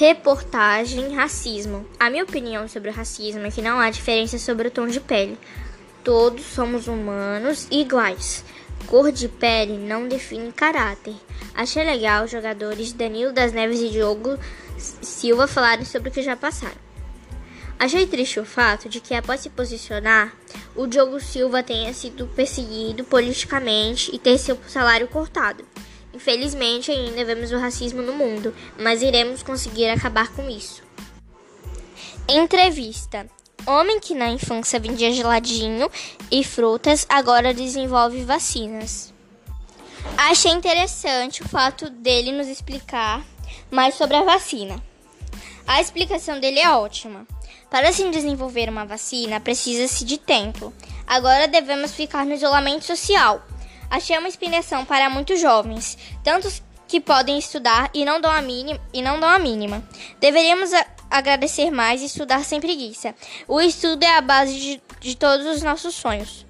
Reportagem Racismo. A minha opinião sobre o racismo é que não há diferença sobre o tom de pele. Todos somos humanos iguais. Cor de pele não define caráter. Achei legal os jogadores Danilo das Neves e Diogo Silva falarem sobre o que já passaram. Achei triste o fato de que, após se posicionar, o Diogo Silva tenha sido perseguido politicamente e ter seu salário cortado. Infelizmente, ainda vemos o racismo no mundo, mas iremos conseguir acabar com isso. Entrevista: Homem que na infância vendia geladinho e frutas agora desenvolve vacinas. Achei interessante o fato dele nos explicar mais sobre a vacina. A explicação dele é ótima. Para se desenvolver uma vacina, precisa-se de tempo. Agora devemos ficar no isolamento social Achei uma inspiração para muitos jovens, tantos que podem estudar e não dão a mínima. E não dão a mínima. Deveríamos a agradecer mais e estudar sem preguiça. O estudo é a base de, de todos os nossos sonhos.